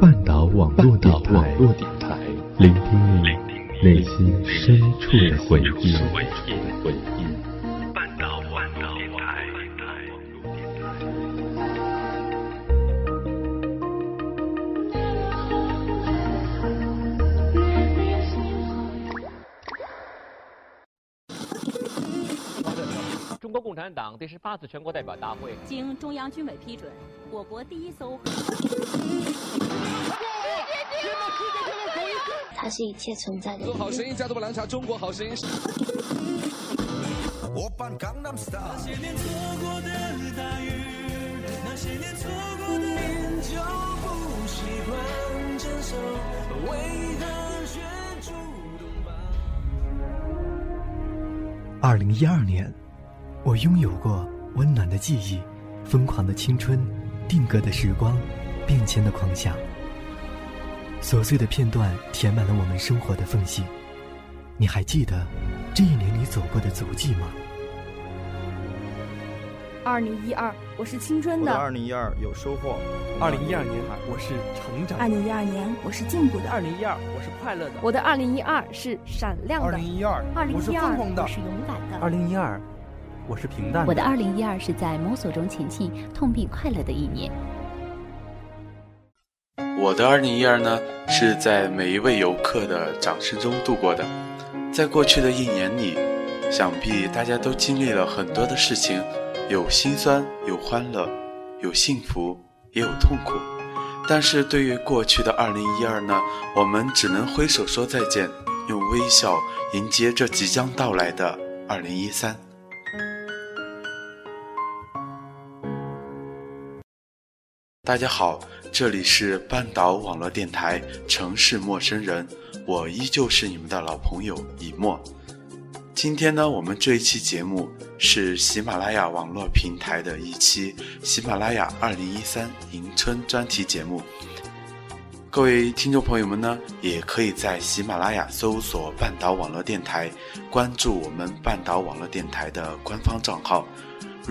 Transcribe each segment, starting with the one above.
半岛网络电台，聆听你内心深处的回忆。党第十八次全国代表大会经中央军委批准，我国第一艘。它是一切存在的。中国好声音，加多宝凉茶，中国好声音。二零一二年。我拥有过温暖的记忆，疯狂的青春，定格的时光，变迁的狂想。琐碎的片段填满了我们生活的缝隙。你还记得这一年里走过的足迹吗？二零一二，我是青春的。二零一二有收获。二零一二年，我是成长。二零一二年，我是进步的。二零一二，我是快乐的。我的二零一二是闪亮的。二零一二，我是疯狂的。我是勇敢的。二零一二。我是平淡。我的二零一二是在摸索中前进、痛并快乐的一年。我的二零一二呢，是在每一位游客的掌声中度过的。在过去的一年里，想必大家都经历了很多的事情，有心酸，有欢乐，有幸福，也有痛苦。但是对于过去的二零一二呢，我们只能挥手说再见，用微笑迎接这即将到来的二零一三。大家好，这里是半岛网络电台《城市陌生人》，我依旧是你们的老朋友以沫。今天呢，我们这一期节目是喜马拉雅网络平台的一期喜马拉雅二零一三迎春专题节目。各位听众朋友们呢，也可以在喜马拉雅搜索半岛网络电台，关注我们半岛网络电台的官方账号。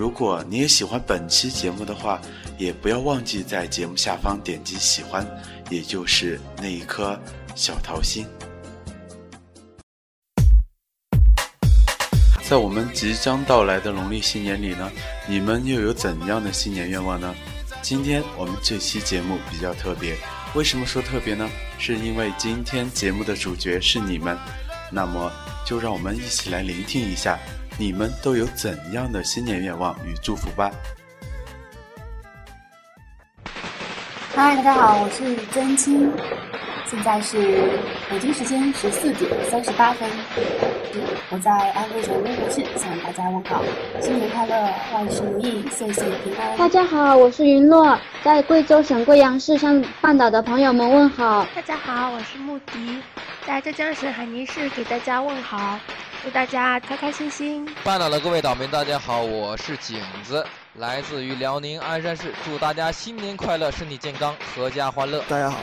如果你也喜欢本期节目的话，也不要忘记在节目下方点击喜欢，也就是那一颗小桃心。在我们即将到来的农历新年里呢，你们又有怎样的新年愿望呢？今天我们这期节目比较特别，为什么说特别呢？是因为今天节目的主角是你们，那么就让我们一起来聆听一下。你们都有怎样的新年愿望与祝福吧？嗨，大家好，我是真青，现在是北京时间十四点三十八分，我在安徽省芜湖市向大家问好，新年快乐，万事如意，岁岁平安。大家好，我是云诺，在贵州省贵阳市向半岛的朋友们问好。大家好，我是穆迪，在浙江省海宁市给大家问好。祝大家开开心心！半岛的各位岛民，大家好，我是景子，来自于辽宁鞍山市，祝大家新年快乐，身体健康，阖家欢乐。大家好，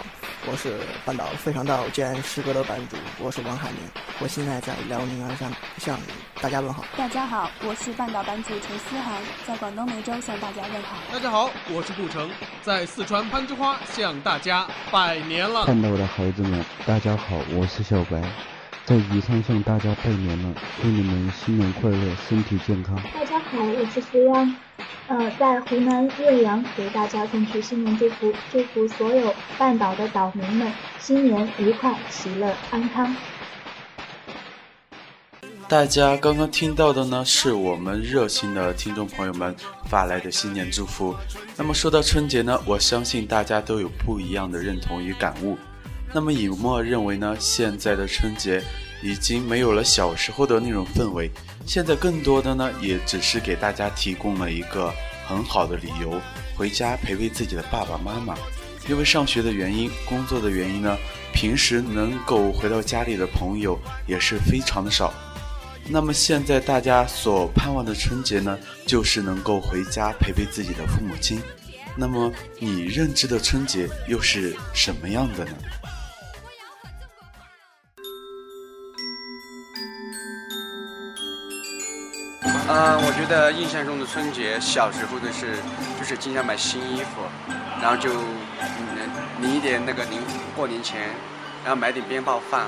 我是半岛非常道兼诗歌的版主，我是王海明，我现在在辽宁鞍山向大家问好。大家好，我是半岛版主陈思涵，在广东梅州向大家问好。大家好，我是顾城，在四川攀枝花向大家拜年了。半岛的孩子们，大家好，我是小白。在宜昌向大家拜年了，祝你们新年快乐，身体健康。大家好，我是苏央，呃，在湖南岳阳给大家送去新年祝福，祝福所有半岛的岛民们新年愉快、喜乐、安康。大家刚刚听到的呢，是我们热心的听众朋友们发来的新年祝福。那么说到春节呢，我相信大家都有不一样的认同与感悟。那么尹默认为呢，现在的春节已经没有了小时候的那种氛围，现在更多的呢，也只是给大家提供了一个很好的理由，回家陪陪自己的爸爸妈妈。因为上学的原因、工作的原因呢，平时能够回到家里的朋友也是非常的少。那么现在大家所盼望的春节呢，就是能够回家陪陪自己的父母亲。那么你认知的春节又是什么样的呢？嗯，我觉得印象中的春节，小时候的是，就是经常买新衣服，然后就嗯，领一点那个零过年钱，然后买点鞭炮放。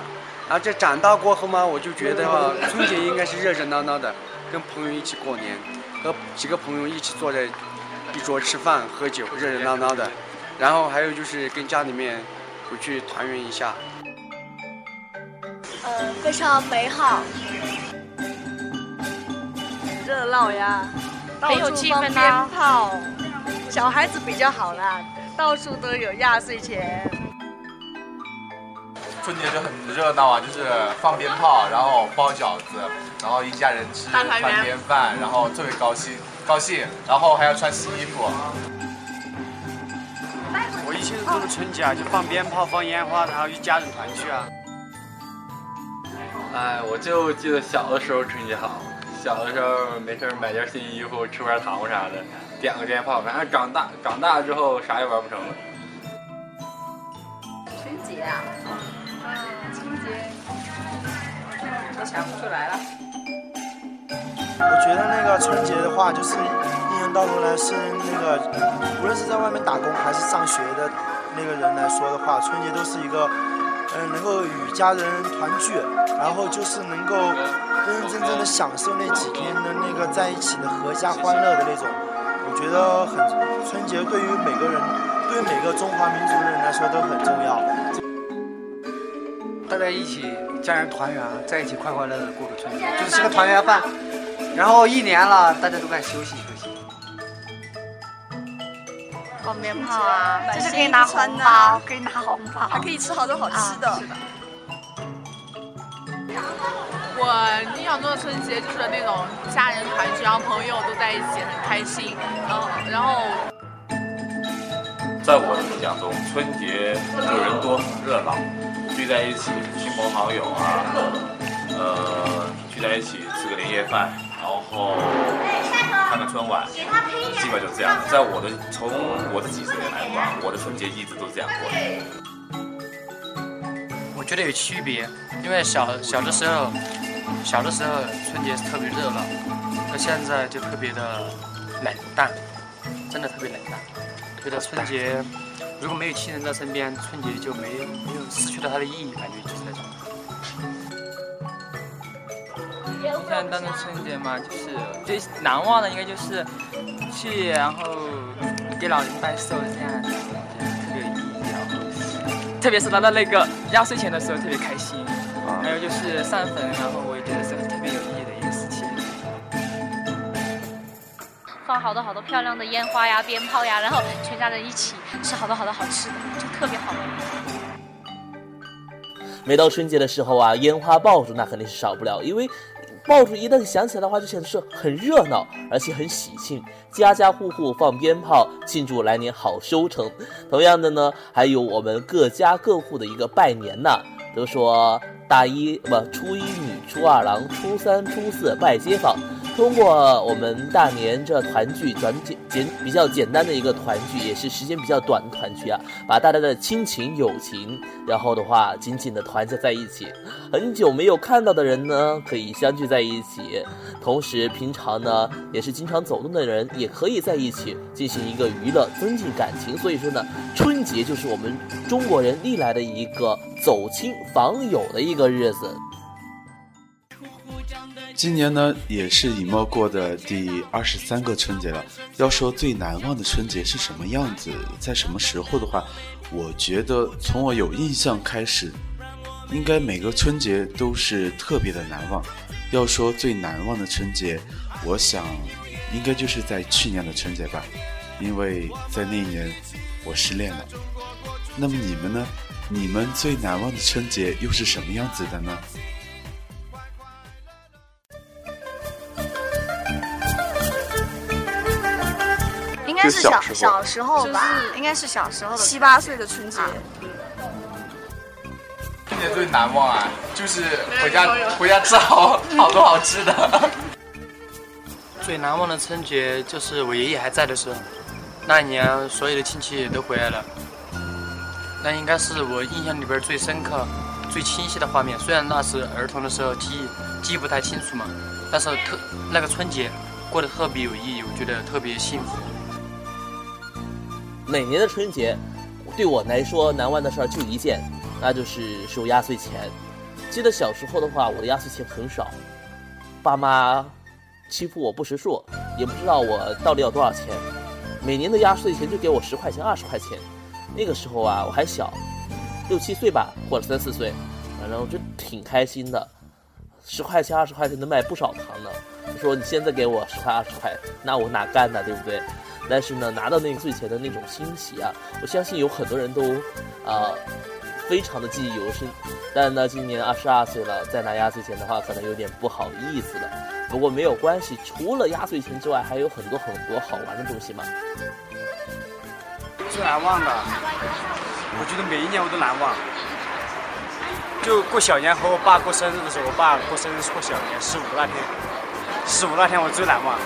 然后这长大过后嘛，我就觉得话，春节应该是热热闹闹的，跟朋友一起过年，和几个朋友一起坐在一桌吃饭喝酒，热热闹闹的。然后还有就是跟家里面回去团圆一下。呃，非常美好，热闹呀，很有气氛鞭炮，小孩子比较好啦，到处都有压岁钱。春节就很热闹啊，就是放鞭炮，然后包饺子，然后一家人吃团圆饭，然后特别高兴，高兴，然后还要穿新衣服。我以前都是春节啊，就放鞭炮、放烟花，然后一家人团聚啊。哎，我就记得小的时候春节好，小的时候没事买件新衣服，吃块糖果啥的，点个鞭炮。反正长大长大之后啥也玩不成了。春节啊。都想不出来了。我觉得那个春节的话，就是一年到头来是那个，无论是在外面打工还是上学的那个人来说的话，春节都是一个，能够与家人团聚，然后就是能够认认真真的享受那几天的那个在一起的阖家欢乐的那种。我觉得很春节对于每个人，对每个中华民族的人来说都很重要。大家一起，家人团圆，在一起快快乐乐过个春节，就是吃个团圆饭。然后一年了，大家都该休息放鞭炮啊，就是可以拿红包，可以拿红包，还可以吃好多好吃的。我印象中的春节就是那种家人团聚，然后朋友都在一起，很开心。然后，然后，在我的印象中，春节就人多热闹。聚在一起，亲朋好友啊，呃，聚在一起吃个年夜饭，然后看个春晚，基本就这样。在我的从我这几十年来吧，我的春节一直都这样过。我觉得有区别，因为小小的时候，小的时候春节是特别热闹，那现在就特别的冷淡，真的特别冷淡。觉得春节。如果没有亲人在身边，春节就没有没有失去了它的意义，感觉就是那种。印象当中春节嘛，就是最难忘的应该就是去然后给老人拜寿这样，特别有意义。然后特别是拿到那个压岁钱的时候，特别开心。还有就是上坟，然后我也觉得是特别有意义的一个事情。放好多好多漂亮的烟花呀、鞭炮呀，然后全家人一起吃好多好多好吃的，就特别好。每到春节的时候啊，烟花爆竹那肯定是少不了，因为爆竹一旦响起来的话，就显得是很热闹，而且很喜庆，家家户户放鞭炮庆祝来年好收成。同样的呢，还有我们各家各户的一个拜年呐，都说大一不初一女，初二郎，初三初四拜街坊。通过我们大年这团聚，短简简比较简单的一个团聚，也是时间比较短的团聚啊，把大家的亲情友情，然后的话紧紧的团结在一起。很久没有看到的人呢，可以相聚在一起；同时，平常呢也是经常走动的人，也可以在一起进行一个娱乐，增进感情。所以说呢，春节就是我们中国人历来的一个走亲访友的一个日子。今年呢，也是尹墨过的第二十三个春节了。要说最难忘的春节是什么样子，在什么时候的话，我觉得从我有印象开始，应该每个春节都是特别的难忘。要说最难忘的春节，我想应该就是在去年的春节吧，因为在那一年我失恋了。那么你们呢？你们最难忘的春节又是什么样子的呢？该是小小时候吧，应该是小时候的七八岁的春节。春节最难忘啊，就是回家回家吃好好多好吃的。最难忘的春节就是我爷爷还在的时候，那一年所有的亲戚都回来了，那应该是我印象里边最深刻、最清晰的画面。虽然那是儿童的时候记忆记不太清楚嘛，但是特那个春节过得特别有意义，我觉得特别幸福。每年的春节，对我来说难忘的事儿就一件，那就是收压岁钱。记得小时候的话，我的压岁钱很少，爸妈欺负我不识数，也不知道我到底要多少钱。每年的压岁钱就给我十块钱、二十块钱。那个时候啊，我还小，六七岁吧，或者三四岁，反正就挺开心的。十块钱、二十块钱能买不少糖呢。你说你现在给我十块、二十块，那我哪干呢？对不对？但是呢，拿到那个岁钱的那种欣喜啊，我相信有很多人都，啊，非常的记忆犹深。但呢，今年二十二岁了，再拿压岁钱的话，可能有点不好意思了。不过没有关系，除了压岁钱之外，还有很多很多好玩的东西嘛。最难忘的，我觉得每一年我都难忘。就过小年和我爸过生日的时候，我爸过生日是过小年十五那天，十五那天我最难忘。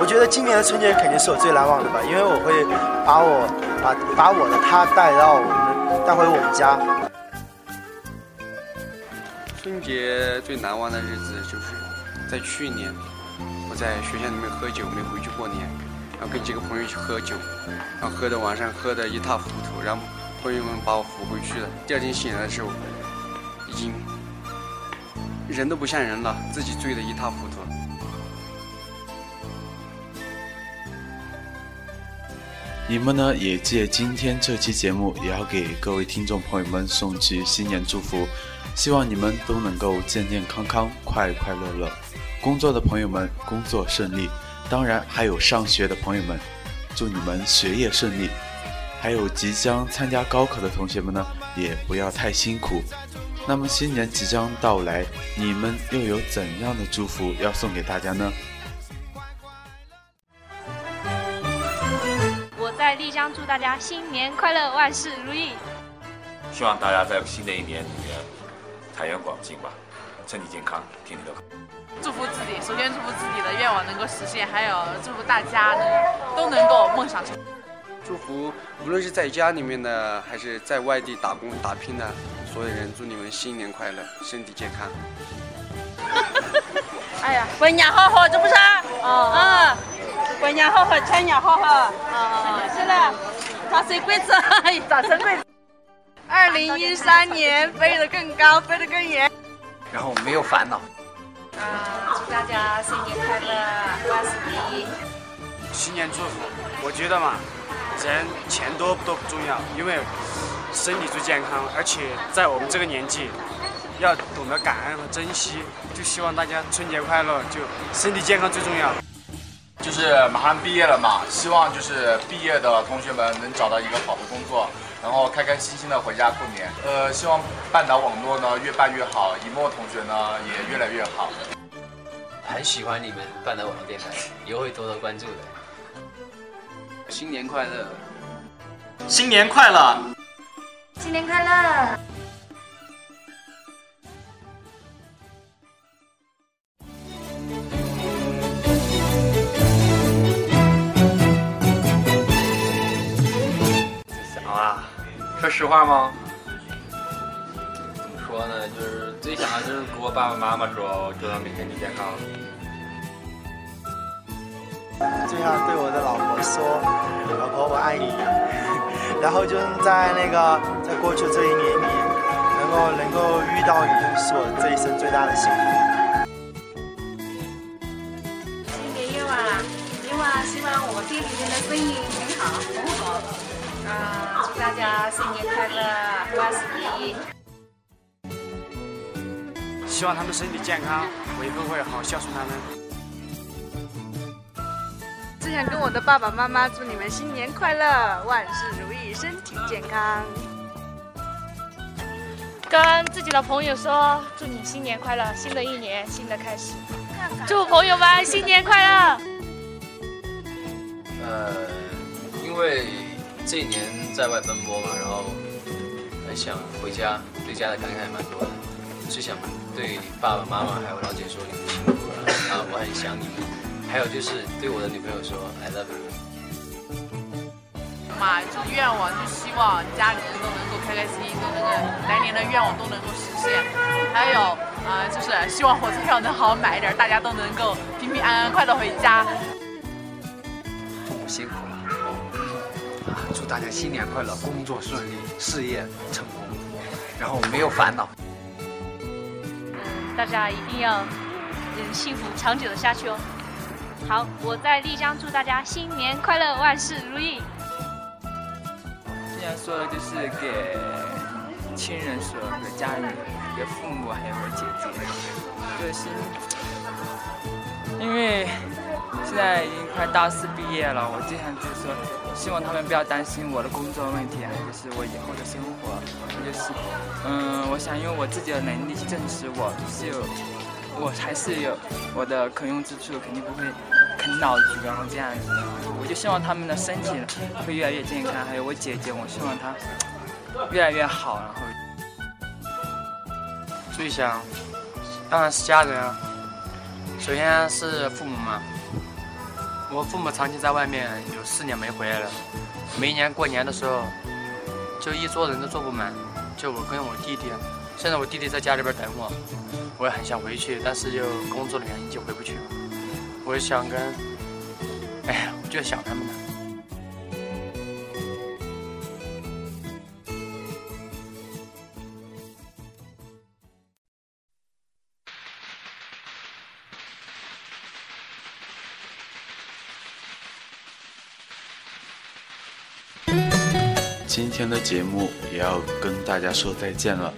我觉得今年的春节肯定是我最难忘的吧，因为我会把我把把我的他带到我们带回我们家。春节最难忘的日子就是在去年，我在学校里面喝酒没回去过年，然后跟几个朋友去喝酒，然后喝的晚上喝的一塌糊涂，然后朋友们把我扶回去了。第二天醒来的时候，已经人都不像人了，自己醉得一塌糊涂。你们呢，也借今天这期节目，也要给各位听众朋友们送去新年祝福，希望你们都能够健健康康、快快乐乐。工作的朋友们工作顺利，当然还有上学的朋友们，祝你们学业顺利。还有即将参加高考的同学们呢，也不要太辛苦。那么新年即将到来，你们又有怎样的祝福要送给大家呢？祝大家新年快乐，万事如意。希望大家在新的一年里面财源广进吧，身体健康，天天都好。祝福自己，首先祝福自己的愿望能够实现，还有祝福大家能都能够梦想成。祝福无论是在家里面的，还是在外地打工打拼的所有人，祝你们新年快乐，身体健康。哎呀，过年好好，这不是？啊。过年好好，全年好好。啊，是了，早生贵子，早生贵子。二零一三年飞得更高，飞得更远。然后没有烦恼。啊，祝大家新年快乐，万事如意。新年祝福，我觉得嘛，人钱多不多不重要，因为身体最健康，而且在我们这个年纪，要懂得感恩和珍惜。就希望大家春节快乐，就身体健康最重要。就是马上毕业了嘛，希望就是毕业的同学们能找到一个好的工作，然后开开心心的回家过年。呃，希望半岛网络呢越办越好，一沫同学呢也越来越好。很喜欢你们半岛网络电台，以后会多多关注的。新年快乐！新年快乐！新年快乐！说实话吗？怎么说呢？就是最想的就是跟我爸爸妈妈说，祝他们身体健康。最想对我的老婆说，老婆我爱你。然后就是在那个在过去这一年里，能够能够遇到你，是我这一生最大的幸福。新年愿望啊，愿望希望我店里面的生意很好很好。啊，祝大家新年快乐，万事如意！希望他们身体健康，我以后会好好孝顺他们。只想跟我的爸爸妈妈祝你们新年快乐，万事如意，身体健康。跟自己的朋友说，祝你新年快乐，新的一年新的开始。祝朋友们新年快乐。呃，因为。这一年在外奔波嘛，然后很想回家，对家的感慨还蛮多的。是想对爸爸妈妈还有老姐说你们辛苦了啊，我很想你们。还有就是对我的。女朋友说 I love you。嘛，就愿望，就希望家里人都能够开开心心，都能够来年的。愿望都能够实现。还有啊，就是希望火车票能好好买一点，大家都能够平平安安、快乐回家。父母辛苦了。大家新年快乐，工作顺利，事业成功，然后没有烦恼。大家一定要嗯幸福长久的下去哦。好，我在丽江祝大家新年快乐，万事如意。这样说的就是给亲人说，给家人，给父母，还有我姐姐，就是因为现在已经快大四毕业了，我经常就是说，希望他们不要担心我的工作问题，就是我以后的生活，就是嗯，我想用我自己的能力去证实我是有，我还是有我的可用之处，肯定不会啃老族，然后这样子，我就希望他们的身体会越来越健康，还有我姐姐，我希望她越来越好，然后注意一下，当然是家人啊。首先是父母嘛，我父母长期在外面有四年没回来了，每一年过年的时候，就一桌人都坐不满，就我跟我弟弟。现在我弟弟在家里边等我，我也很想回去，但是就工作的原因就回不去了。我想跟，哎呀，我就想他们了。今天的节目也要跟大家说再见了。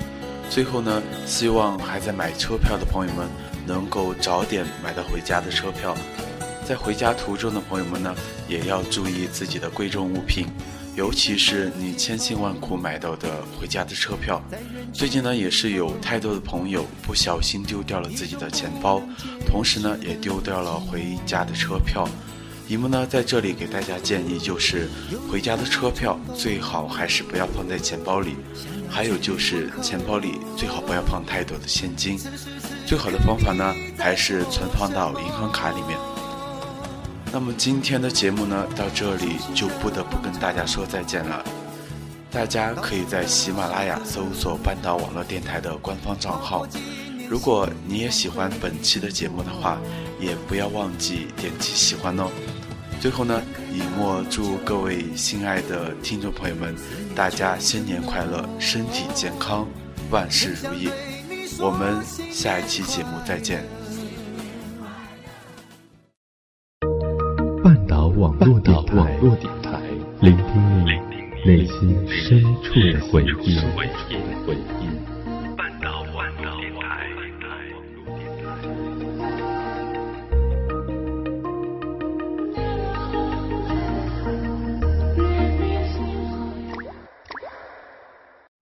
最后呢，希望还在买车票的朋友们能够早点买到回家的车票。在回家途中的朋友们呢，也要注意自己的贵重物品，尤其是你千辛万苦买到的回家的车票。最近呢，也是有太多的朋友不小心丢掉了自己的钱包，同时呢，也丢掉了回家的车票。姨母呢，在这里给大家建议，就是回家的车票最好还是不要放在钱包里，还有就是钱包里最好不要放太多的现金，最好的方法呢，还是存放到银行卡里面。那么今天的节目呢，到这里就不得不跟大家说再见了。大家可以在喜马拉雅搜索半岛网络电台的官方账号。如果你也喜欢本期的节目的话，也不要忘记点击喜欢哦。最后呢，以沫祝各位心爱的听众朋友们，大家新年快乐，身体健康，万事如意。我们下一期节目再见。半岛网络电台，聆听你内心深处的回忆。